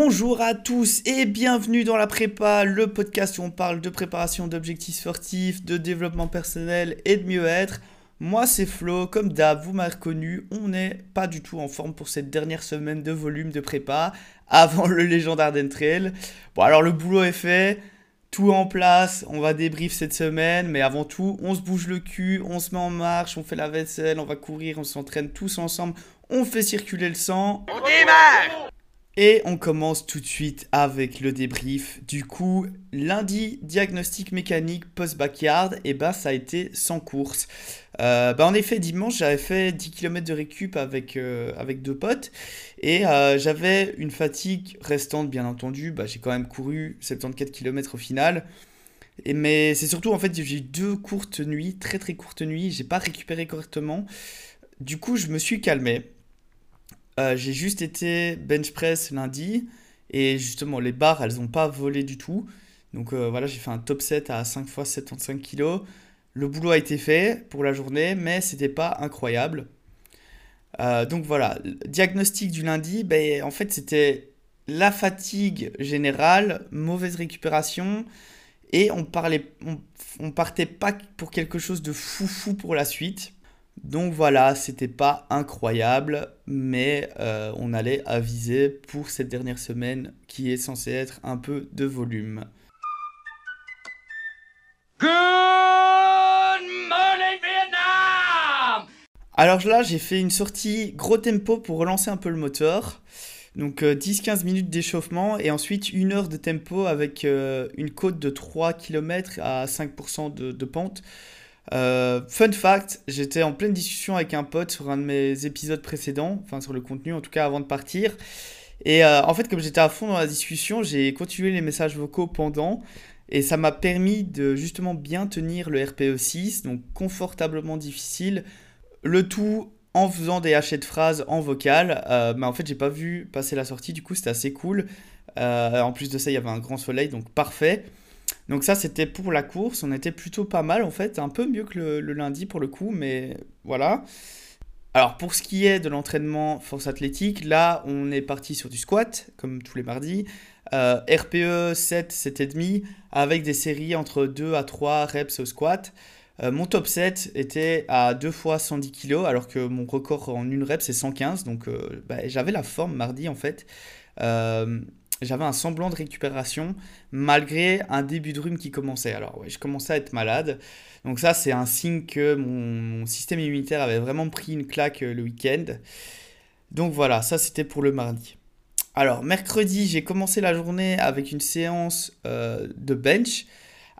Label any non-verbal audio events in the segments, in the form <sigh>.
Bonjour à tous et bienvenue dans la prépa, le podcast où on parle de préparation d'objectifs sportifs, de développement personnel et de mieux-être. Moi c'est Flo, comme d'hab, vous m'avez reconnu, on n'est pas du tout en forme pour cette dernière semaine de volume de prépa <laughs> avant le légendaire d'Entrail. Bon alors le boulot est fait, tout en place, on va débrief cette semaine, mais avant tout, on se bouge le cul, on se met en marche, on fait la vaisselle, on va courir, on s'entraîne tous ensemble, on fait circuler le sang. On démarre et on commence tout de suite avec le débrief. Du coup, lundi, diagnostic mécanique post-backyard, et bah ça a été sans course. Bah en effet, dimanche, j'avais fait 10 km de récup avec, euh, avec deux potes, et euh, j'avais une fatigue restante, bien entendu. Bah, j'ai quand même couru 74 km au final. Et mais c'est surtout, en fait, j'ai eu deux courtes nuits, très très courtes nuits, j'ai pas récupéré correctement. Du coup, je me suis calmé. Euh, j'ai juste été bench press lundi et justement les barres elles n'ont pas volé du tout. Donc euh, voilà, j'ai fait un top 7 à 5 fois 75 kg. Le boulot a été fait pour la journée, mais c'était pas incroyable. Euh, donc voilà, diagnostic du lundi, ben, en fait c'était la fatigue générale, mauvaise récupération, et on parlait, on, partait pas pour quelque chose de fou pour la suite. Donc voilà, c'était pas incroyable, mais euh, on allait aviser pour cette dernière semaine qui est censée être un peu de volume. Good morning Vietnam Alors là, j'ai fait une sortie gros tempo pour relancer un peu le moteur. Donc 10-15 euh, minutes d'échauffement et ensuite une heure de tempo avec euh, une côte de 3 km à 5% de pente. Euh, fun fact, j'étais en pleine discussion avec un pote sur un de mes épisodes précédents, enfin sur le contenu en tout cas avant de partir. Et euh, en fait, comme j'étais à fond dans la discussion, j'ai continué les messages vocaux pendant. Et ça m'a permis de justement bien tenir le RPE 6, donc confortablement difficile. Le tout en faisant des hachets de phrases en vocal. Euh, mais en fait, j'ai pas vu passer la sortie, du coup, c'était assez cool. en plus de ça, il y avait un grand soleil, donc parfait. Donc ça, c'était pour la course. On était plutôt pas mal, en fait. Un peu mieux que le, lundi, pour le coup, mais voilà. Alors, pour ce qui est de l'entraînement force athlétique, là, on est parti sur du squat, comme tous les mardis. Euh, RPE 7, 7,5, avec des séries entre 2 à 3 reps au squat. Euh, mon top 7 était à 2 fois 110 kg, alors que mon record en une rep, c'est 115. Donc, euh, bah, j'avais la forme mardi, en fait j'avais un semblant de récupération malgré un début de rhume qui commençait. Alors je commençais à être malade. Donc ça, c'est un signe que mon, système immunitaire avait vraiment pris une claque euh, le week-end. Donc voilà, ça c'était pour le mardi. Alors mercredi, j'ai commencé la journée avec une séance euh, de bench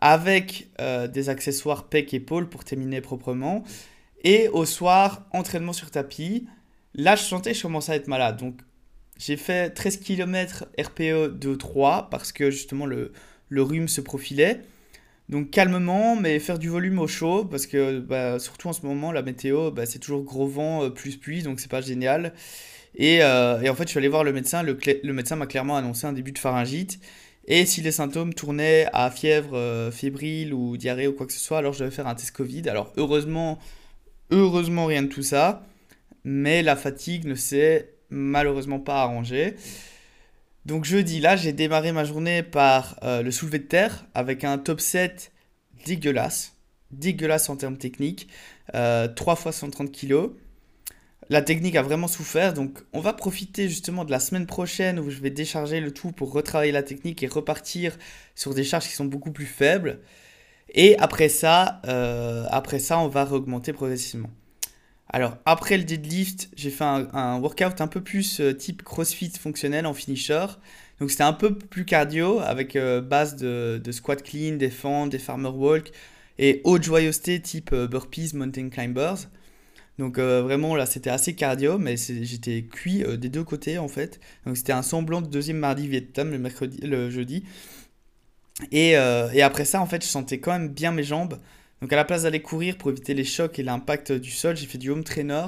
avec euh, des accessoires pec épaule pour terminer proprement. Et au soir, entraînement sur tapis. Là, je sentais que je commençais à être malade. Donc j'ai fait 13 km RPE 2-3 parce que justement le, le rhume se profilait. Donc calmement, mais faire du volume au chaud, parce que bah, surtout en ce moment, la météo, bah, c'est toujours gros vent euh, plus pluie, donc c'est pas génial. Et, euh, et, en fait, je suis allé voir le médecin, le, le médecin m'a clairement annoncé un début de pharyngite. Et si les symptômes tournaient à fièvre euh, fébrile ou diarrhée ou quoi que ce soit, alors je devais faire un test Covid. Alors heureusement, heureusement rien de tout ça, mais la fatigue ne s'est malheureusement pas arrangé. Donc jeudi, là, j'ai démarré ma journée par euh, le soulevé de terre avec un top 7 dégueulasse. Dégueulasse en termes techniques. 3 euh, fois 130 kg. La technique a vraiment souffert, donc on va profiter justement de la semaine prochaine où je vais décharger le tout pour retravailler la technique et repartir sur des charges qui sont beaucoup plus faibles. Et après ça, euh, après ça, on va augmenter progressivement. Alors, après le deadlift, j'ai fait un, workout un peu plus euh, type crossfit fonctionnel en finisher. Donc, c'était un peu plus cardio avec euh, base de, squat clean, des fentes, des farmer walk et haute joyeuseté type euh, burpees, mountain climbers. Donc, vraiment, là, c'était assez cardio, mais j'étais cuit des deux côtés en fait. Donc, c'était un semblant de deuxième mardi Vietnam le, mercredi, le jeudi. Et, et après ça, en fait, je sentais quand même bien mes jambes. Donc à la place d'aller courir pour éviter les chocs et l'impact du sol, j'ai fait du home trainer,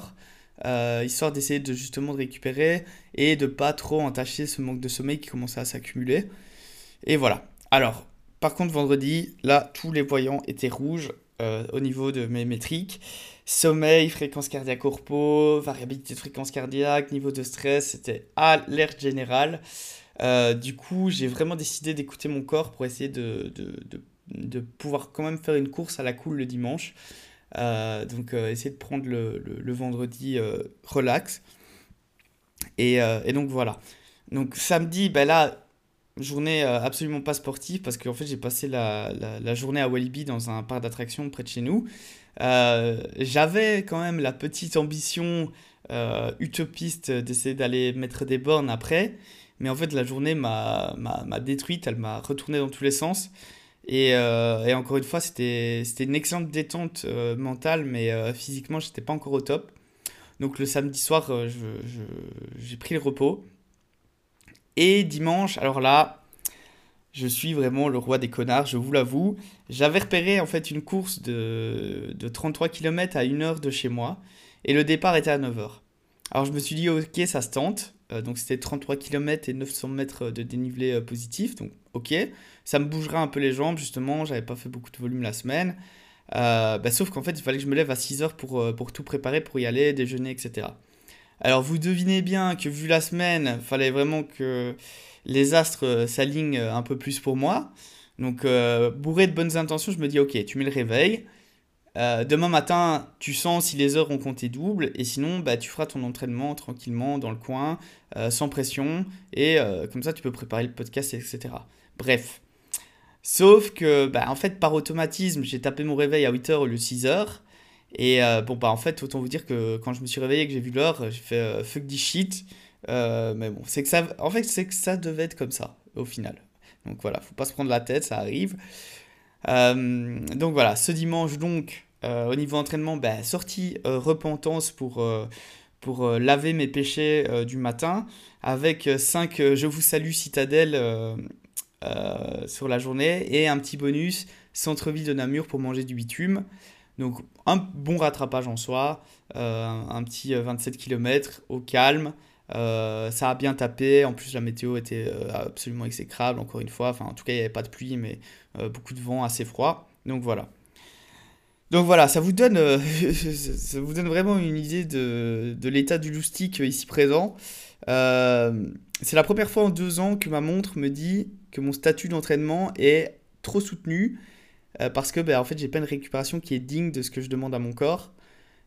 euh, histoire d'essayer de justement de récupérer et de pas trop entacher ce manque de sommeil qui commençait à s'accumuler. Et voilà. Alors, par contre, vendredi, là, tous les voyants étaient rouges euh, au niveau de mes métriques. Sommeil, fréquence cardiaque corpo, variabilité de fréquence cardiaque, niveau de stress, c'était alerte générale. du coup, j'ai vraiment décidé d'écouter mon corps pour essayer de, pouvoir quand même faire une course à la cool le dimanche. donc, essayer de prendre le, le, vendredi relax. Et, et, donc, voilà. Donc, samedi, ben là, journée euh, absolument pas sportive parce qu'en fait j'ai passé la, la, journée à Walibi dans un parc d'attractions près de chez nous. Euh, j'avais quand même la petite ambition euh, utopiste d'essayer d'aller mettre des bornes après, mais en fait la journée m'a détruite, elle m'a retourné dans tous les sens. Et, et encore une fois, c'était une excellente détente mentale, mais physiquement, j'étais pas encore au top. Donc le samedi soir, j'ai pris le repos. Et dimanche, alors là, je suis vraiment le roi des connards, je vous l'avoue. J'avais repéré en fait une course de, de 33 km à 1 heure de chez moi et le départ était à 9h. Alors je me suis dit, ok, ça se tente. Euh, donc c'était 33 km et 900 mètres de dénivelé euh, positif. Donc ok, ça me bougera un peu les jambes justement. J'avais pas fait beaucoup de volume la semaine. Euh, bah, sauf qu'en fait, il fallait que je me lève à 6h pour, pour tout préparer, pour y aller, déjeuner, etc. Alors vous devinez bien que vu la semaine, il fallait vraiment que les astres euh, s'alignent euh, un peu plus pour moi. Donc euh, bourré de bonnes intentions, je me dis ok, tu mets le réveil. demain matin, tu sens si les heures ont compté double, et sinon, bah, tu feras ton entraînement tranquillement dans le coin, sans pression, et comme ça, tu peux préparer le podcast, etc. Bref. Sauf que, bah, en fait, par automatisme, j'ai tapé mon réveil à 8h au lieu de 6h, et euh, bon, bah en fait, autant vous dire que quand je me suis réveillé et que j'ai vu l'heure, j'ai fait euh, fuck this shit. Euh, mais bon, c'est que ça, en fait, c'est que ça devait être comme ça, au final. Donc voilà, faut pas se prendre la tête, ça arrive. donc voilà, ce dimanche, donc, au niveau entraînement, bah, sortie repentance pour, pour laver mes péchés du matin, avec 5 Je vous salue citadelle sur la journée, et un petit bonus centre-ville de Namur pour manger du bitume. Donc un bon rattrapage en soi, euh, un petit 27 euh, km au calme. Euh, ça a bien tapé, en plus la météo était absolument exécrable, encore une fois. Enfin, en tout cas, il n'y avait pas de pluie, mais beaucoup de vent, assez froid. Donc voilà. Donc voilà, ça vous donne, <laughs> ça vous donne vraiment une idée de, de l'état du loustic ici présent. C'est la première fois en deux ans que ma montre me dit que mon statut d'entraînement est trop soutenu euh, parce que ben, en fait, j'ai pas une récupération qui est digne de ce que je demande à mon corps.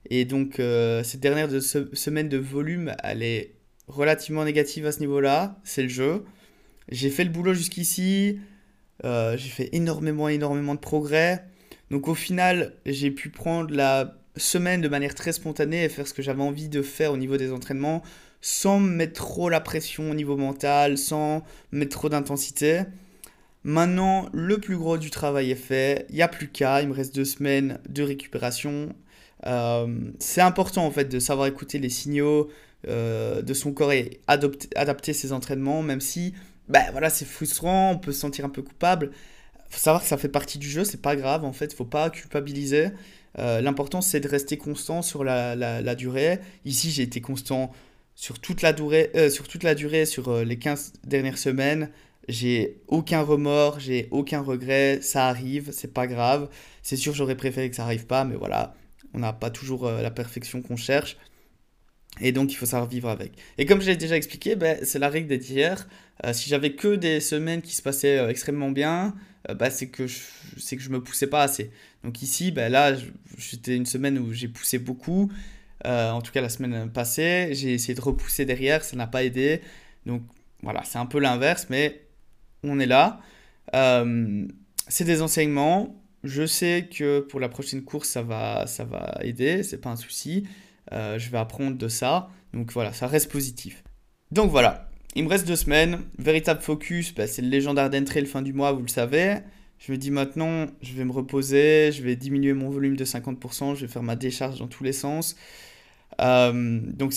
Et donc, euh, cette dernière de semaine de volume, elle est relativement négative à ce niveau-là. C'est le jeu. J'ai fait le boulot jusqu'ici. Euh, j'ai fait énormément, énormément de progrès. Donc, au final, j'ai pu prendre la semaine de manière très spontanée et faire ce que j'avais envie de faire au niveau des entraînements sans mettre trop la pression au niveau mental, sans mettre trop d'intensité. Maintenant, le plus gros du travail est fait. Il n'y a plus qu'à. Il me reste deux semaines de récupération. Euh, c'est important en fait de savoir écouter les signaux euh, de son corps et adapter ses entraînements, même si ben, voilà, c'est frustrant, on peut se sentir un peu coupable. faut savoir que ça fait partie du jeu, c'est pas grave en fait, faut pas culpabiliser. Euh, l'important c'est de rester constant sur la durée. Ici, j'ai été constant sur toute la durée, sur, toute la durée sur les 15 dernières semaines. J'ai aucun remords, j'ai aucun regret, ça arrive, c'est pas grave. C'est sûr, j'aurais préféré que ça arrive pas, mais voilà, on n'a pas toujours euh, la perfection qu'on cherche. Et donc, il faut savoir vivre avec. Et comme je l'ai déjà expliqué, ben, c'est la règle des. Euh, si j'avais que des semaines qui se passaient euh, extrêmement bien, ben, c'est que, je, que je me poussais pas assez. Donc ici, ben, là, j'étais une semaine où j'ai poussé beaucoup. En tout cas, la semaine passée, j'ai essayé de repousser derrière, ça n'a pas aidé. Donc voilà, c'est un peu l'inverse, mais on est là. Euh, c'est des enseignements. Je sais que pour la prochaine course, ça va, ça va aider, c'est pas un souci. Euh, je vais apprendre de ça. Donc voilà, ça reste positif. Donc voilà, il me reste deux semaines. Véritable focus, bah, c'est le légendaire d'entrée le fin du mois, vous le savez. Je me dis maintenant, je vais me reposer, je vais diminuer mon volume de 50%, je vais faire ma décharge dans tous les sens. Euh, donc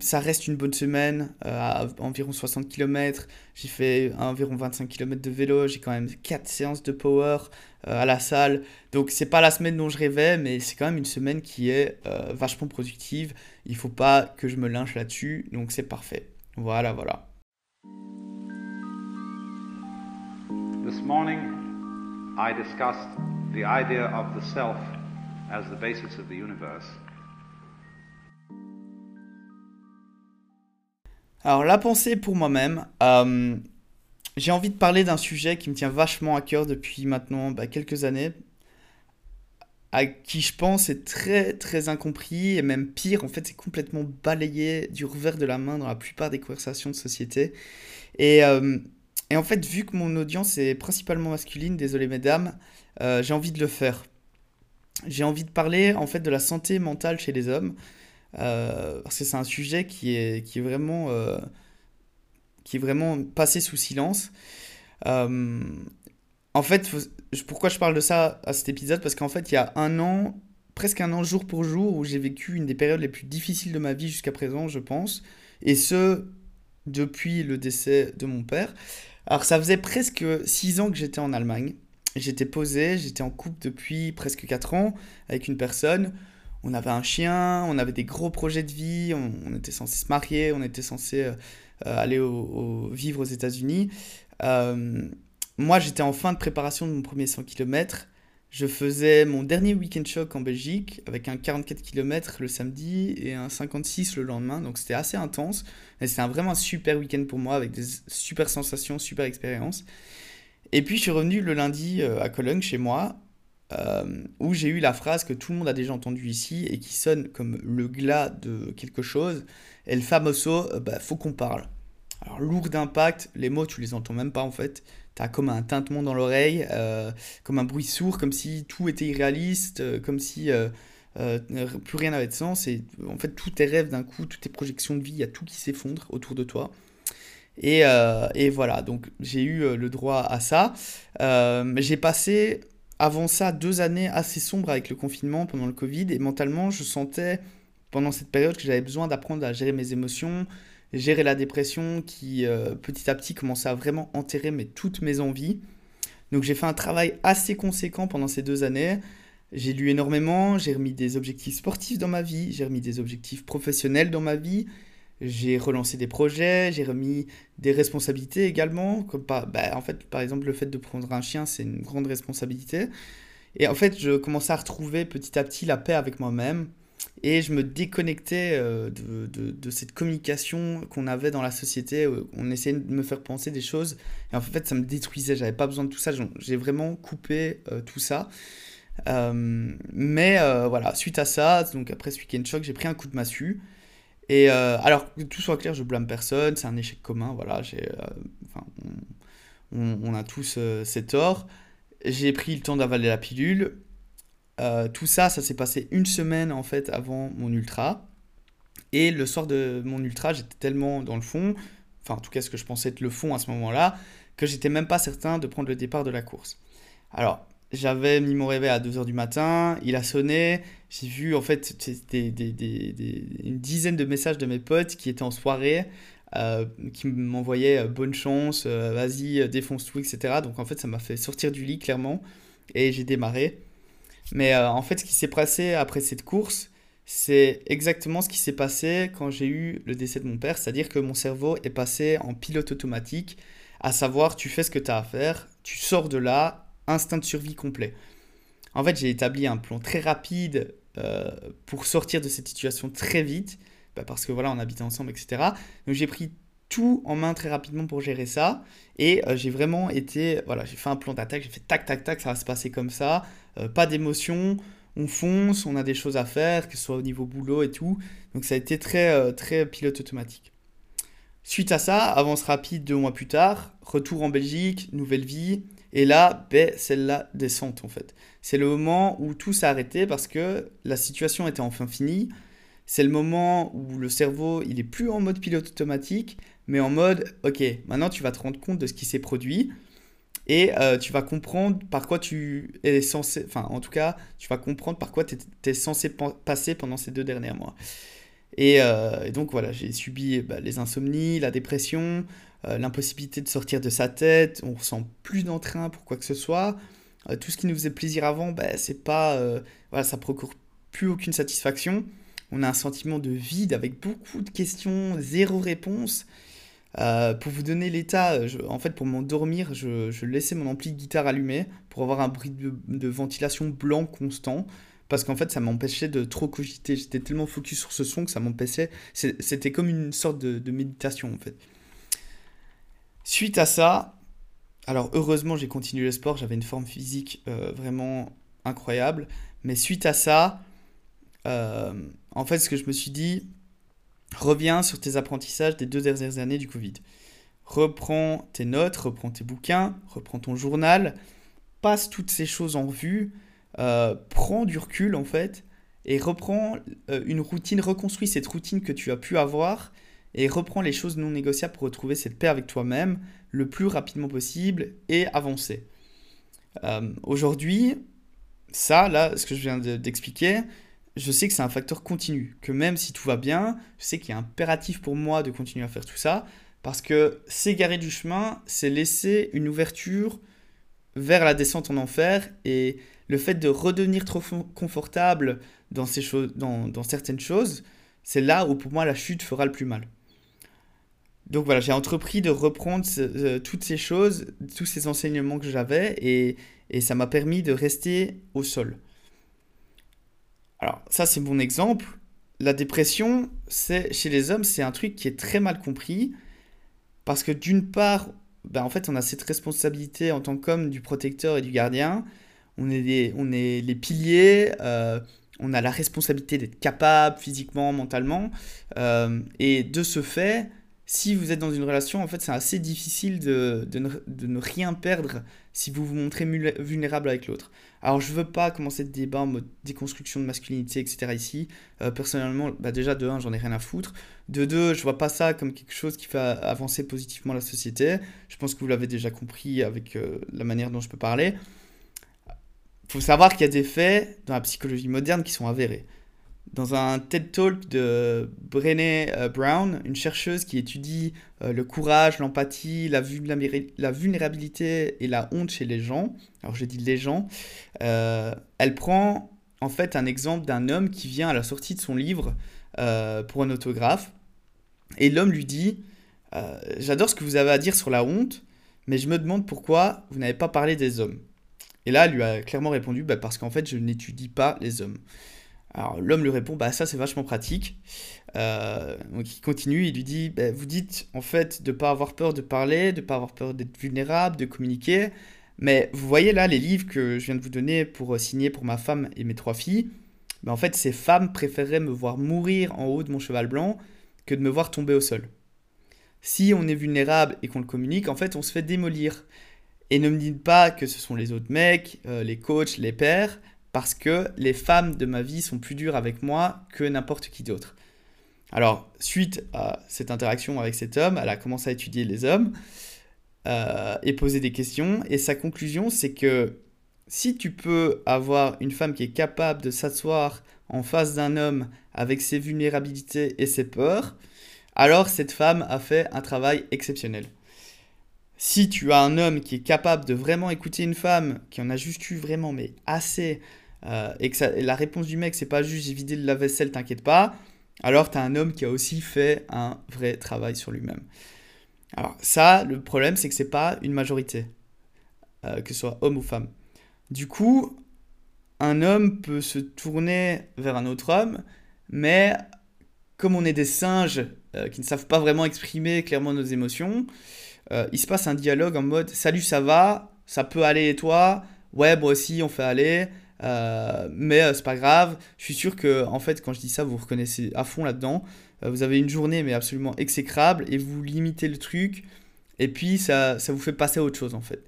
ça reste une bonne semaine, euh, à environ 60 km. J'ai fait environ 25 km de vélo, j'ai quand même 4 séances de power euh, à la salle. Donc c'est pas la semaine dont je rêvais, mais c'est quand même une semaine qui est vachement productive. Il faut pas que je me lynche là-dessus, donc c'est parfait. Voilà, voilà. This morning, I discussed the idea of the self as the basis of the universe. Alors la pensée pour moi-même, euh, j'ai envie de parler d'un sujet qui me tient vachement à cœur depuis maintenant bah, quelques années, à qui je pense est très très incompris et même pire, en fait c'est complètement balayé du revers de la main dans la plupart des conversations de société. Et, euh, en fait vu que mon audience est principalement masculine, désolé mesdames, euh, j'ai envie de le faire. J'ai envie de parler en fait de la santé mentale chez les hommes, euh, parce que c'est un sujet qui est, qui est vraiment qui est vraiment passé sous silence. en fait, pourquoi je parle de ça à cet épisode? Parce qu'en fait, il y a un an, presque un an jour pour jour, où j'ai vécu une des périodes les plus difficiles de ma vie jusqu'à présent, je pense. Et ce, depuis le décès de mon père. Alors, ça faisait presque six ans que j'étais en Allemagne. J'étais posé, j'étais en couple depuis presque quatre ans avec une personne. On avait un chien, on avait des gros projets de vie, on, était censé se marier, on était censé euh, aller vivre aux États-Unis. Euh, moi, j'étais en fin de préparation de mon premier 100 km. Je faisais mon dernier week-end choc en Belgique avec un 44 km le samedi et un 56 le lendemain. Donc c'était assez intense. C'était un, vraiment un super week-end pour moi avec des super sensations, super expériences. Et puis je suis revenu le lundi euh, à Cologne chez moi où j'ai eu la phrase que tout le monde a déjà entendue ici et qui sonne comme le glas de quelque chose. El famoso, euh, bah, faut qu'on parle. Alors lourd d'impact, les mots tu les entends même pas en fait t'as comme un tintement dans l'oreille, euh, comme un bruit sourd, comme si tout était irréaliste, euh, comme si euh, plus rien n'avait de sens. Et en fait, tous tes rêves d'un coup, toutes tes projections de vie, il y a tout qui s'effondre autour de toi. Et, et voilà, donc j'ai eu le droit à ça. j'ai passé avant ça deux années assez sombres avec le confinement pendant le Covid. Et mentalement, je sentais pendant cette période que j'avais besoin d'apprendre à gérer mes émotions, gérer la dépression qui euh, petit à petit commençait à vraiment enterrer mais, toutes mes envies. Donc j'ai fait un travail assez conséquent pendant ces deux années. J'ai lu énormément, j'ai remis des objectifs sportifs dans ma vie, j'ai remis des objectifs professionnels dans ma vie, j'ai relancé des projets, j'ai remis des responsabilités également. Bah, en fait, par exemple, le fait de prendre un chien, c'est une grande responsabilité. Et en fait, je commençais à retrouver petit à petit la paix avec moi-même et je me déconnectais euh, de, cette communication qu'on avait dans la société. On essayait de me faire penser des choses. Et en fait, ça me détruisait. J'avais pas besoin de tout ça. J'ai vraiment coupé euh, tout ça. Euh, mais voilà, suite à ça, donc après ce week-end choc, j'ai pris un coup de massue. Et alors, que tout soit clair, je blâme personne. C'est un échec commun. Voilà, j'ai, enfin, on, a tous ces torts. J'ai pris le temps d'avaler la pilule. Euh, tout ça, ça s'est passé une semaine en fait avant mon ultra. Et le soir de mon ultra, j'étais tellement dans le fond, enfin en tout cas ce que je pensais être le fond à ce moment-là, que j'étais même pas certain de prendre le départ de la course. Alors, j'avais mis mon réveil à 2h du matin, il a sonné, j'ai vu en fait une dizaine de messages de mes potes qui étaient en soirée, euh, qui m'envoyaient euh, bonne chance, vas-y, défonce tout, etc. Donc en fait, ça m'a fait sortir du lit clairement, et j'ai démarré. Mais euh, en fait, ce qui s'est passé après cette course, c'est exactement ce qui s'est passé quand j'ai eu le décès de mon père, c'est-à-dire que mon cerveau est passé en pilote automatique, à savoir tu fais ce que tu as à faire, tu sors de là, instinct de survie complet. En fait, j'ai établi un plan très rapide euh, pour sortir de cette situation très vite, bah, parce que voilà, on habitait ensemble, etc. Donc j'ai pris tout en main très rapidement pour gérer ça. Et euh, j'ai vraiment été, voilà, j'ai fait un plan d'attaque, j'ai fait tac, tac, tac, ça va se passer comme ça, euh, pas d'émotion, on fonce, on a des choses à faire, que ce soit au niveau boulot et tout. Donc ça a été très, euh, très pilote automatique. Suite à ça, avance rapide deux mois plus tard, retour en Belgique, nouvelle vie. Et là, ben, la descente en fait. C'est le moment où tout s'est arrêté parce que la situation était enfin finie. C'est le moment où le cerveau, il est plus en mode pilote automatique, mais en mode, ok, maintenant tu vas te rendre compte de ce qui s'est produit et euh, tu vas comprendre par quoi tu es censé, enfin en tout cas, tu vas comprendre par quoi tu censé passer pendant ces deux derniers mois. Et, euh, donc voilà, j'ai subi bah, les insomnies, la dépression, euh, l'impossibilité de sortir de sa tête, on ressent plus d'entrain pour quoi que ce soit. tout ce qui nous faisait plaisir avant, bah, c'est pas, voilà, ça procure plus aucune satisfaction. On a un sentiment de vide avec beaucoup de questions, zéro réponse. Euh, pour vous donner l'état, en fait, pour m'endormir, je, laissais mon ampli de guitare allumé pour avoir un bruit de, ventilation blanc constant. parce qu'en fait, ça m'empêchait de trop cogiter. J'étais tellement focus sur ce son que ça m'empêchait. C'était comme une sorte de, méditation, en fait. Suite à ça, alors heureusement, j'ai continué le sport. J'avais une forme physique euh, vraiment incroyable. Mais suite à ça, euh, en fait, ce que je me suis dit, reviens sur tes apprentissages des deux dernières années du Covid. Reprends tes notes, reprends tes bouquins, reprends ton journal, passe toutes ces choses en vue, euh, prends du recul en fait, et reprends une routine, reconstruis cette routine que tu as pu avoir, et reprends les choses non négociables pour retrouver cette paix avec toi-même le plus rapidement possible et avancer. Aujourd'hui, ça, là, ce que je viens d'expliquer, je sais que c'est un facteur continu, que même si tout va bien, je sais qu'il est impératif pour moi de continuer à faire tout ça, parce que s'égarer du chemin, c'est laisser une ouverture vers la descente en enfer, et le fait de redevenir trop confortable dans, ces choses, dans certaines choses, c'est là où pour moi la chute fera le plus mal. Donc voilà, j'ai entrepris de reprendre euh, toutes ces choses, tous ces enseignements que j'avais, et, ça m'a permis de rester au sol. Alors ça c'est mon exemple. La dépression, c'est chez les hommes, c'est un truc qui est très mal compris parce que d'une part, ben, en fait, on a cette responsabilité en tant qu'homme du protecteur et du gardien. On est les, on est les piliers. Euh, on a la responsabilité d'être capable physiquement, mentalement. Euh, et de ce fait, si vous êtes dans une relation, en fait, c'est assez difficile de, de, ne, rien perdre si vous vous montrez vulnérable avec l'autre. Alors, je veux pas commencer de débat en mode déconstruction de masculinité, etc. ici. Euh, personnellement, bah déjà, de un, j'en ai rien à foutre. De deux, je vois pas ça comme quelque chose qui fait avancer positivement la société. Je pense que vous l'avez déjà compris avec euh, la manière dont je peux parler. Il faut savoir qu'il y a des faits dans la psychologie moderne qui sont avérés dans un TED Talk de Brené euh, Brown, une chercheuse qui étudie euh, le courage, l'empathie, la, vulnérabilité et la honte chez les gens. Alors je dis les gens. Euh, elle prend en fait un exemple d'un homme qui vient à la sortie de son livre pour un autographe. Et l'homme lui dit J'adore ce que vous avez à dire sur la honte, mais je me demande pourquoi vous n'avez pas parlé des hommes. Et là, elle lui a clairement répondu bah, Parce qu'en fait, je n'étudie pas les hommes. Alors l'homme lui répond, bah ça c'est vachement pratique. Euh, donc il continue, il lui dit, bah, vous dites en fait de ne pas avoir peur de parler, de ne pas avoir peur d'être vulnérable, de communiquer. Mais vous voyez là les livres que je viens de vous donner pour euh, signer pour ma femme et mes trois filles. Mais en fait ces femmes préféreraient me voir mourir en haut de mon cheval blanc que de me voir tomber au sol. Si on est vulnérable et qu'on le communique, en fait on se fait démolir. Et ne me dites pas que ce sont les autres mecs, euh, les coachs, les pères parce que les femmes de ma vie sont plus dures avec moi que n'importe qui d'autre. Alors, suite à cette interaction avec cet homme, elle a commencé à étudier les hommes euh, et poser des questions. Et sa conclusion, c'est que si tu peux avoir une femme qui est capable de s'asseoir en face d'un homme avec ses vulnérabilités et ses peurs, alors cette femme a fait un travail exceptionnel. Si tu as un homme qui est capable de vraiment écouter une femme, qui en a juste eu vraiment mais assez euh, et que la réponse du mec, c'est pas juste j'ai vidé le lave-vaisselle, t'inquiète pas, alors tu as un homme qui a aussi fait un vrai travail sur lui-même. Alors ça, le problème, c'est que c'est pas une majorité, euh, que ce soit homme ou femme. Du coup, un homme peut se tourner vers un autre homme, mais comme on est des singes euh, qui ne savent pas vraiment exprimer clairement nos émotions, il se passe un dialogue en mode Salut, ça va? Ça peut aller et toi Ouais, moi aussi, on fait aller. Euh, mais euh, c'est pas grave. Je suis sûr que, en fait, quand je dis ça, vous reconnaissez à fond là-dedans. Euh, vous avez une journée, mais absolument exécrable, et vous limitez le truc, et puis ça, ça vous fait passer à autre chose, en fait.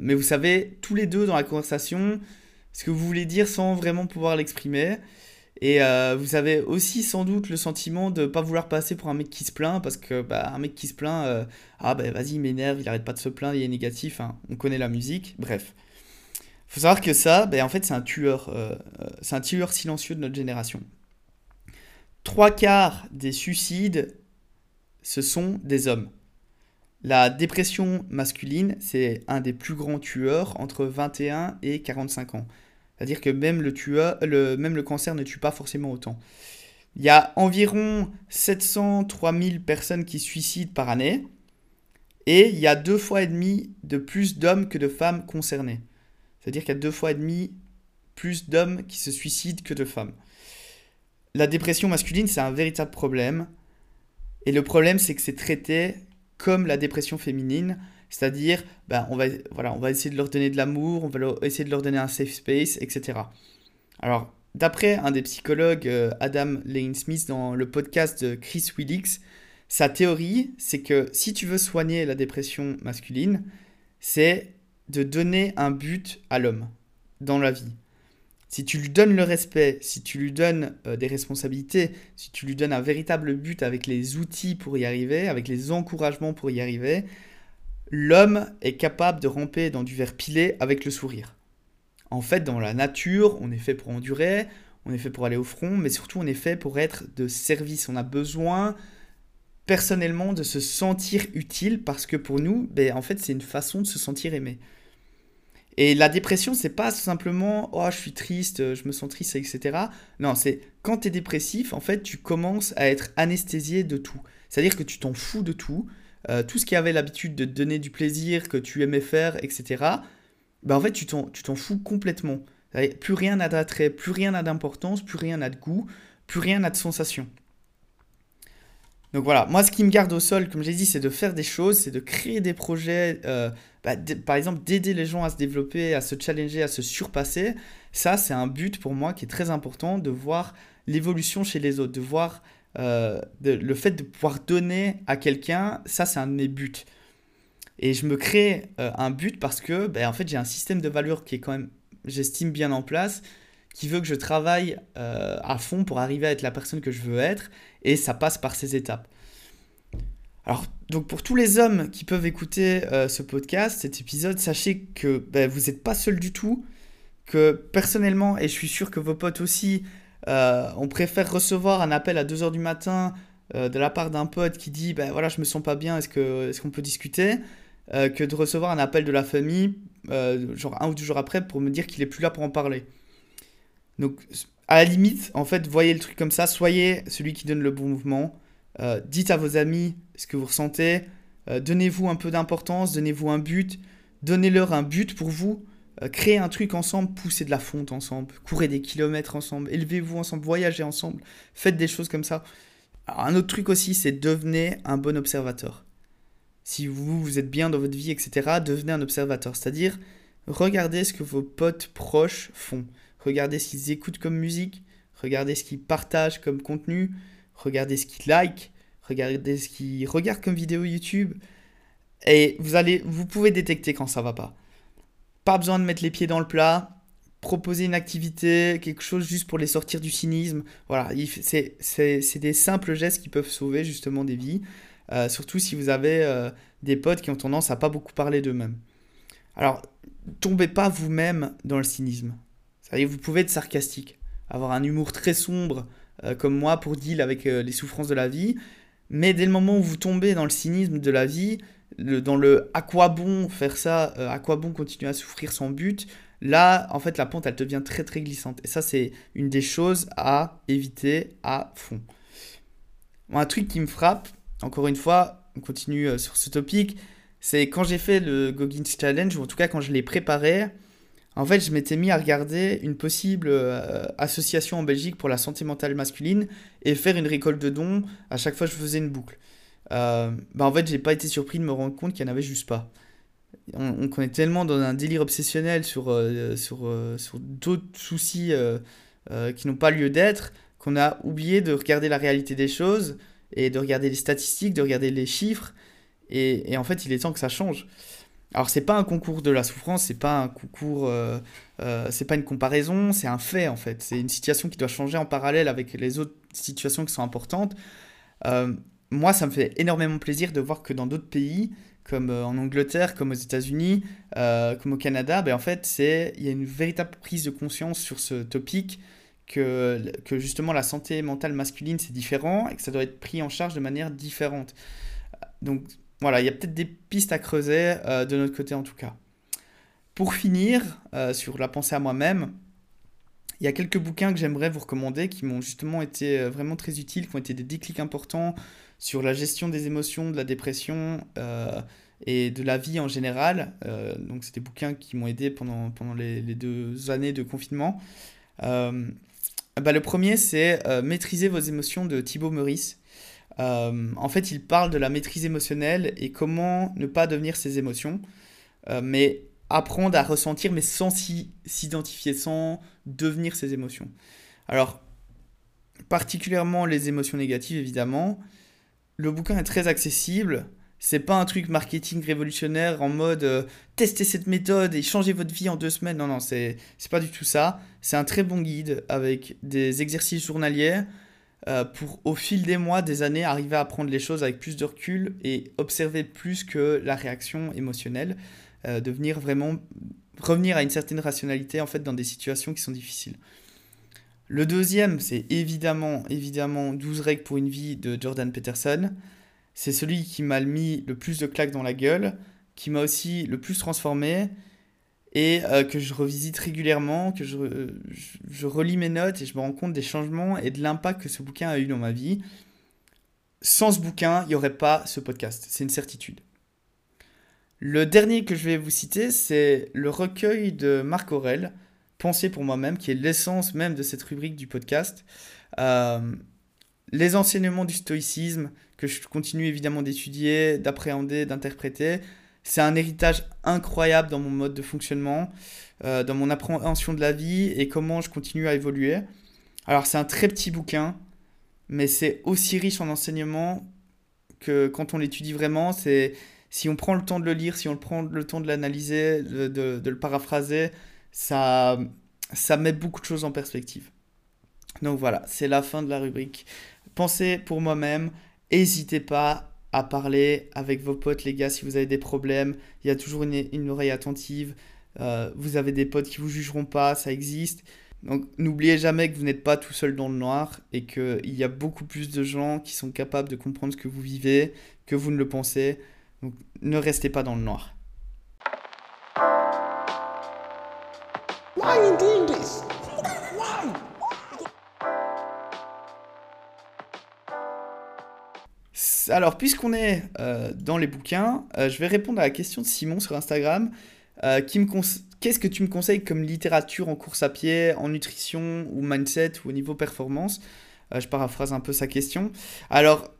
mais vous savez, tous les deux dans la conversation, ce que vous voulez dire sans vraiment pouvoir l'exprimer. Et vous avez aussi sans doute le sentiment de ne pas vouloir passer pour un mec qui se plaint, parce que bah, un mec qui se plaint, ah bah vas-y, il m'énerve, il arrête pas de se plaindre, il est négatif, hein. on connaît la musique, bref faut savoir que ça, ben, en fait, c'est un tueur. Euh, euh, c'est un tueur silencieux de notre génération. Trois quarts des suicides, ce sont des hommes. La dépression masculine, c'est un des plus grands tueurs entre 21 et 45 ans. C'est-à-dire que même le, tueur, le, même le cancer ne tue pas forcément autant. Il y a environ 703 000 personnes qui suicident par année. Et il y a deux fois et demi de plus d'hommes que de femmes concernés. C'est-à-dire qu'il y a deux fois et demi plus d'hommes qui se suicident que de femmes. La dépression masculine, c'est un véritable problème. Et le problème, c'est que c'est traité comme la dépression féminine, c'est-à-dire, ben, on, va, voilà, on va essayer de leur donner de l'amour, on va essayer de leur donner un safe space, etc. Alors, d'après un des psychologues, euh, Adam Lane Smith, dans le podcast de Chris Willix, sa théorie, c'est que si tu veux soigner la dépression masculine, c'est de donner un but à l'homme dans la vie. Si tu lui donnes le respect, si tu lui donnes euh, des responsabilités, si tu lui donnes un véritable but avec les outils pour y arriver, avec les encouragements pour y arriver, l'homme est capable de ramper dans du verre pilé avec le sourire. En fait, dans la nature, on est fait pour endurer, on est fait pour aller au front, mais surtout on est fait pour être de service. On a besoin personnellement de se sentir utile parce que pour nous, ben, en fait, c'est une façon de se sentir aimé. Et la dépression, c'est pas simplement oh je suis triste, je me sens triste, etc. Non, c'est quand tu es dépressif, en fait, tu commences à être anesthésié de tout. C'est-à-dire que tu t'en fous de tout. Euh, tout ce qui avait l'habitude de te donner du plaisir, que tu aimais faire, etc. Ben en fait, tu t'en fous complètement. Plus rien n'a d'attrait, plus rien n'a d'importance, plus rien n'a de goût, plus rien n'a de sensation. Donc voilà, moi ce qui me garde au sol, comme j'ai dit, c'est de faire des choses, c'est de créer des projets, euh, bah, par exemple d'aider les gens à se développer, à se challenger, à se surpasser. Ça, c'est un but pour moi qui est très important, de voir l'évolution chez les autres, de voir euh, le fait de pouvoir donner à quelqu'un, ça c'est un de mes buts. Et je me crée euh, un but parce que ben, en fait j'ai un système de valeurs qui est quand même, j'estime bien en place, qui veut que je travaille à fond pour arriver à être la personne que je veux être et ça passe par ces étapes. Alors, donc pour tous les hommes qui peuvent écouter euh, ce podcast, cet épisode, sachez que ben, vous n'êtes pas seul du tout, que personnellement, et je suis sûr que vos potes aussi, euh, on préfère recevoir un appel à 2h du matin euh, de la part d'un pote qui dit ben voilà, je me sens pas bien, est-ce qu'on est qu'on peut discuter que de recevoir un appel de la famille, genre un ou deux jours après, pour me dire qu'il est plus là pour en parler. Donc à la limite, en fait, voyez le truc comme ça, soyez celui qui donne le bon mouvement. Euh, dites à vos amis ce que vous ressentez. Euh, donnez-vous un peu d'importance, donnez-vous un but. Donnez-leur un but pour vous. Euh, créez un truc ensemble, poussez de la fonte ensemble, courez des kilomètres ensemble, élevez-vous ensemble, voyagez ensemble, faites des choses comme ça. un autre truc aussi, c'est devenez un bon observateur. Si vous, vous êtes bien dans votre vie, etc., devenez un observateur. C'est-à-dire, regardez ce que vos potes proches font regardez ce qu'ils écoutent comme musique, regardez ce qu'ils partagent comme contenu, regardez ce qu'ils like, regardez ce qu'ils regardent comme vidéo YouTube. Et vous, allez, vous pouvez détecter quand ça va pas. Pas besoin de mettre les pieds dans le plat. Proposer une activité, quelque chose juste pour les sortir du cynisme. Voilà, c'est des simples gestes qui peuvent sauver justement des vies. Euh, surtout si vous avez euh, des potes qui ont tendance à pas beaucoup parler d'eux-mêmes. Alors, tombez pas vous-même dans le cynisme vous pouvez être sarcastique, avoir un humour très sombre euh, comme moi pour deal avec euh, les souffrances de la vie, mais dès le moment où vous tombez dans le cynisme de la vie, dans le à quoi bon faire ça, euh, à quoi bon continuer à souffrir sans but, là, en fait, la pente, elle devient très très glissante. Et ça, c'est une des choses à éviter à fond. un truc qui me frappe, encore une fois, on continue sur ce topic, c'est quand j'ai fait le Goggins Challenge, ou en tout cas quand je l'ai préparé, en fait, je m'étais mis à regarder une possible euh, association en Belgique pour la santé mentale masculine et faire une récolte de dons à chaque fois que je faisais une boucle. Euh, bah en fait, j'ai pas été surpris de me rendre compte qu'il n'y en avait juste pas. On, on, est tellement dans un délire obsessionnel sur, euh, sur, sur d'autres soucis qui n'ont pas lieu d'être qu'on a oublié de regarder la réalité des choses et de regarder les statistiques, de regarder les chiffres. Et en fait, il est temps que ça change. Alors c'est pas un concours de la souffrance, c'est pas un concours, euh, euh, c'est pas une comparaison, c'est un fait en fait. C'est une situation qui doit changer en parallèle avec les autres situations qui sont importantes. Euh, moi, ça me fait énormément plaisir de voir que dans d'autres pays, comme en Angleterre, comme aux États-Unis, comme au Canada, ben, en fait, c'est il y a une véritable prise de conscience sur ce topic que, que justement la santé mentale masculine c'est différent et que ça doit être pris en charge de manière différente. Donc voilà, il y a peut-être des pistes à creuser euh, de notre côté en tout cas. Pour finir, euh, sur la pensée à moi-même, il y a quelques bouquins que j'aimerais vous recommander qui m'ont justement été euh, vraiment très utiles, qui ont été des déclics importants sur la gestion des émotions, de la dépression et de la vie en général. donc c'est des bouquins qui m'ont aidé pendant, pendant les, deux années de confinement. bah, le premier, c'est Maîtriser vos émotions de Thibaut Meurice. En fait, il parle de la maîtrise émotionnelle et comment ne pas devenir ses émotions. mais apprendre à ressentir, mais sans s'identifier, sans devenir ses émotions. Alors, particulièrement les émotions négatives, évidemment. Le bouquin est très accessible. C'est pas un truc marketing révolutionnaire en mode euh, testez cette méthode et changez votre vie en deux semaines. Non, non, c'est pas du tout ça. C'est un très bon guide avec des exercices journaliers euh, pour, au fil des mois, des années, arriver à apprendre les choses avec plus de recul et observer plus que la réaction émotionnelle. Euh, devenir vraiment revenir à une certaine rationalité en fait dans des situations qui sont difficiles. Le deuxième, c'est évidemment, évidemment 12 règles pour une vie de Jordan Peterson. C'est celui qui m'a mis le plus de claques dans la gueule, qui m'a aussi le plus transformé et euh, que je revisite régulièrement, que je, je, relis mes notes et je me rends compte des changements et de l'impact que ce bouquin a eu dans ma vie. Sans ce bouquin, il n'y aurait pas ce podcast, c'est une certitude. Le dernier que je vais vous citer, c'est le recueil de Marc Aurel, Pensée pour moi-même, qui est l'essence même de cette rubrique du podcast. Euh, les enseignements du stoïcisme, que je continue évidemment d'étudier, d'appréhender, d'interpréter, c'est un héritage incroyable dans mon mode de fonctionnement, euh, dans mon appréhension de la vie et comment je continue à évoluer. Alors c'est un très petit bouquin, mais c'est aussi riche en enseignements que quand on l'étudie vraiment, c'est si on prend le temps de le lire, si on prend le temps de l'analyser, de, le paraphraser, ça, ça met beaucoup de choses en perspective. Donc voilà, c'est la fin de la rubrique. Pensez pour moi-même, n'hésitez pas à parler avec vos potes, les gars, si vous avez des problèmes. Il y a toujours une, oreille attentive. Euh, vous avez des potes qui vous jugeront pas, ça existe. Donc n'oubliez jamais que vous n'êtes pas tout seul dans le noir et qu'il y a beaucoup plus de gens qui sont capables de comprendre ce que vous vivez que vous ne le pensez. Donc ne restez pas dans le noir. Alors, puisqu'on est euh, dans les bouquins, euh, je vais répondre à la question de Simon sur Instagram. Euh, qu'est-ce que tu me conseilles comme littérature en course à pied, en nutrition ou mindset ou au niveau performance? Je paraphrase un peu sa question. Alors,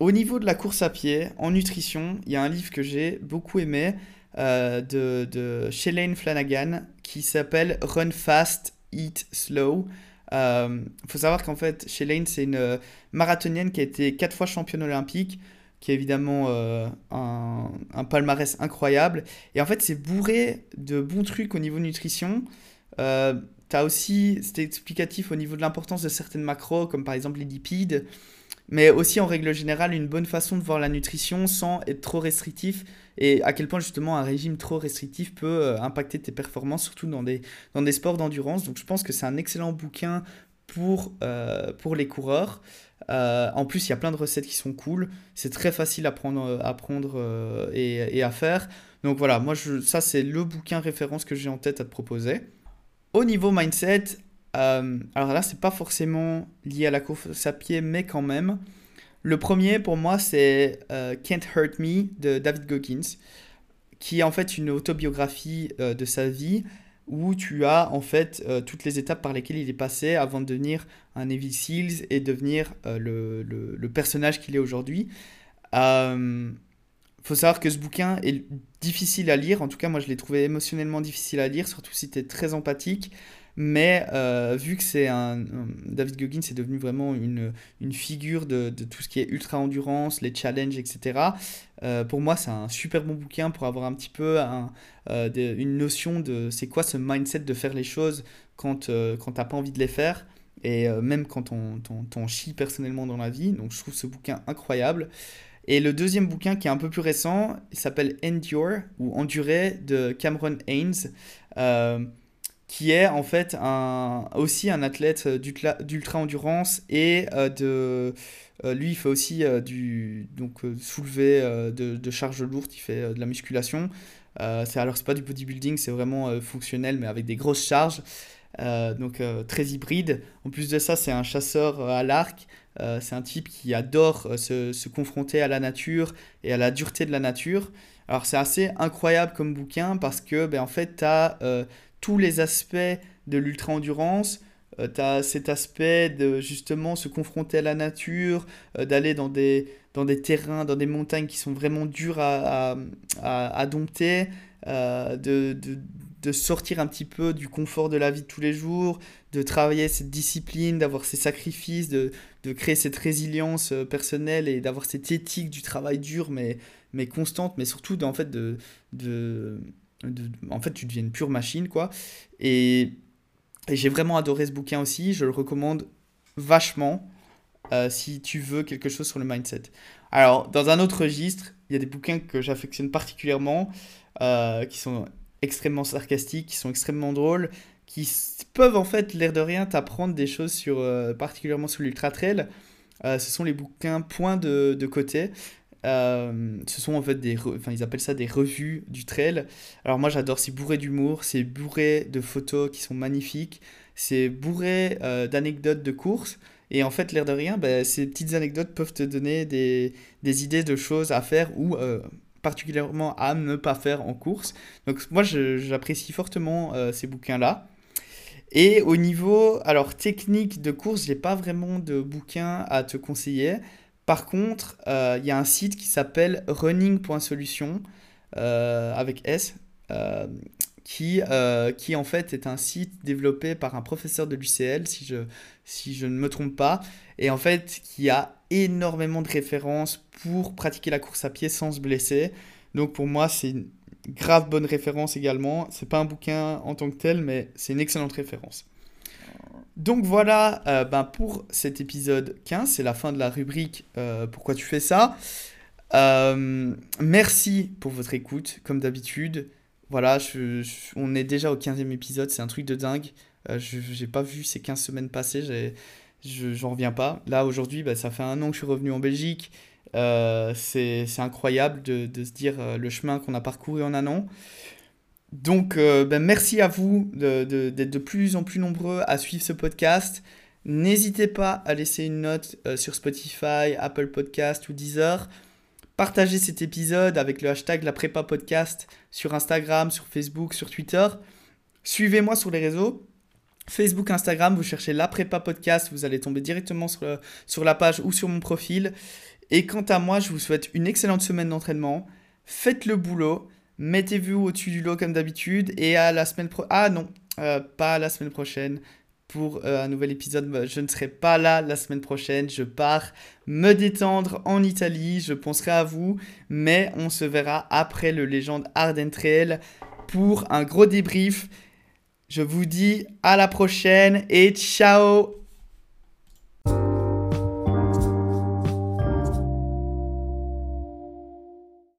au niveau de la course à pied, en nutrition, il y a un livre que j'ai beaucoup aimé de, de Shalane Flanagan qui s'appelle Run Fast, Eat Slow. Il euh, faut savoir qu'en fait, Shalane, c'est une marathonienne qui a été quatre fois championne olympique, qui a évidemment euh, un, palmarès incroyable. Et en fait, c'est bourré de bons trucs au niveau nutrition. Euh, tu as aussi, c'était explicatif au niveau de l'importance de certaines macros, comme par exemple les lipides mais aussi en règle générale une bonne façon de voir la nutrition sans être trop restrictif et à quel point justement un régime trop restrictif peut euh, impacter tes performances, surtout dans des, dans des sports d'endurance. Donc je pense que c'est un excellent bouquin pour, euh, pour les coureurs. Euh, en plus, il y a plein de recettes qui sont cool. C'est très facile à prendre, à prendre et, à faire. Donc voilà, moi, je, ça, c'est le bouquin référence que j'ai en tête à te proposer. Au niveau mindset, euh, alors là, c'est pas forcément lié à la course à pied, mais quand même. Le premier, pour moi, c'est euh, Can't Hurt Me de David Goggins, qui est en fait une autobiographie euh, de sa vie où tu as en fait toutes les étapes par lesquelles il est passé avant de devenir un Navy Seals et devenir le, le, le, personnage qu'il est aujourd'hui. Il faut savoir que ce bouquin est difficile à lire, en tout cas moi je l'ai trouvé émotionnellement difficile à lire, surtout si tu es très empathique. Mais euh, vu que c'est un, David Goggins est devenu vraiment une, une figure de, tout ce qui est ultra endurance, les challenges, etc. Euh, pour moi, c'est un super bon bouquin pour avoir un petit peu euh, une notion de c'est quoi ce mindset de faire les choses quand, quand t'as pas envie de les faire et même quand on, on, chie personnellement dans la vie. Donc je trouve ce bouquin incroyable. Et le deuxième bouquin qui est un peu plus récent, il s'appelle Endure ou Endurer de Cameron Haynes qui est en fait un, aussi un athlète d'ultra-endurance et euh, de... Euh, lui, il fait aussi euh, du donc, soulever de, de, charges lourdes, il fait de la musculation. c'est alors, c'est pas du bodybuilding, c'est vraiment fonctionnel, mais avec des grosses charges. donc très hybride. En plus de ça, c'est un chasseur à l'arc. c'est un type qui adore se, se, confronter à la nature et à la dureté de la nature. Alors c'est assez incroyable comme bouquin parce que ben, en fait tu as tous les aspects de l'ultra-endurance, tu as cet aspect de justement se confronter à la nature, d'aller dans des, dans des terrains, dans des montagnes qui sont vraiment durs à, à, dompter, de, de sortir un petit peu du confort de la vie de tous les jours, de travailler cette discipline, d'avoir ces sacrifices, de, créer cette résilience euh, personnelle et d'avoir cette éthique du travail dur mais, mais constante, mais surtout en fait de, de, en fait tu deviens une pure machine quoi. Et, j'ai vraiment adoré ce bouquin aussi, je le recommande vachement euh, si tu veux quelque chose sur le mindset. Alors dans un autre registre, il y a des bouquins que j'affectionne particulièrement, euh, qui sont extrêmement sarcastiques, qui sont extrêmement drôles, qui peuvent en fait, l'air de rien, t'apprendre des choses sur, euh, particulièrement sur l'ultra trail. Ce sont les bouquins Point de côté. Euh, ce sont en fait des, enfin ils appellent ça des revues du trail. Alors moi j'adore, c'est bourré d'humour, c'est bourré de photos qui sont magnifiques, c'est bourré d'anecdotes de courses. Et en fait, l'air de rien, bah, ces petites anecdotes peuvent te donner des, des idées de choses à faire ou particulièrement à ne pas faire en course. Donc moi j'apprécie fortement euh, ces bouquins-là. Et au niveau alors technique de course, j'ai pas vraiment de bouquins à te conseiller. Par contre, euh, il y a un site qui s'appelle running.solution euh, avec S qui, qui en fait est un site développé par un professeur de l'UCL, si je, si je ne me trompe pas, et en fait qui a énormément de références pour pratiquer la course à pied sans se blesser. Donc pour moi, c'est une grave bonne référence également. C'est pas un bouquin en tant que tel, mais c'est une excellente référence. Donc voilà euh, ben pour cet épisode 15, c'est la fin de la rubrique euh, Pourquoi tu fais ça? Euh, Merci pour votre écoute, comme d'habitude. Voilà, on est déjà au 15e épisode, c'est un truc de dingue. je n'ai pas vu ces 15 semaines passer, je j'en reviens pas. Là, aujourd'hui, bah, ça fait un an que je suis revenu en Belgique. C'est incroyable de, se dire le chemin qu'on a parcouru en un an. Donc, euh, ben, merci à vous d'être de, de, plus en plus nombreux à suivre ce podcast. N'hésitez pas à laisser une note sur Spotify, Apple Podcast ou Deezer. Partagez cet épisode avec le hashtag la prépa podcast sur Instagram, sur Facebook, sur Twitter. Suivez-moi sur les réseaux. Facebook, Instagram, vous cherchez la prépa podcast, vous allez tomber directement sur, sur la page ou sur mon profil. Et quant à moi, je vous souhaite une excellente semaine d'entraînement. Faites le boulot, mettez-vous au-dessus du lot comme d'habitude et à la semaine prochaine. Ah non, euh, pas la semaine prochaine pour euh, un nouvel épisode. Je ne serai pas là la semaine prochaine. Je pars me détendre en Italie. Je penserai à vous, mais on se verra après le légende Arden Trail pour un gros débrief. Je vous dis à la prochaine et ciao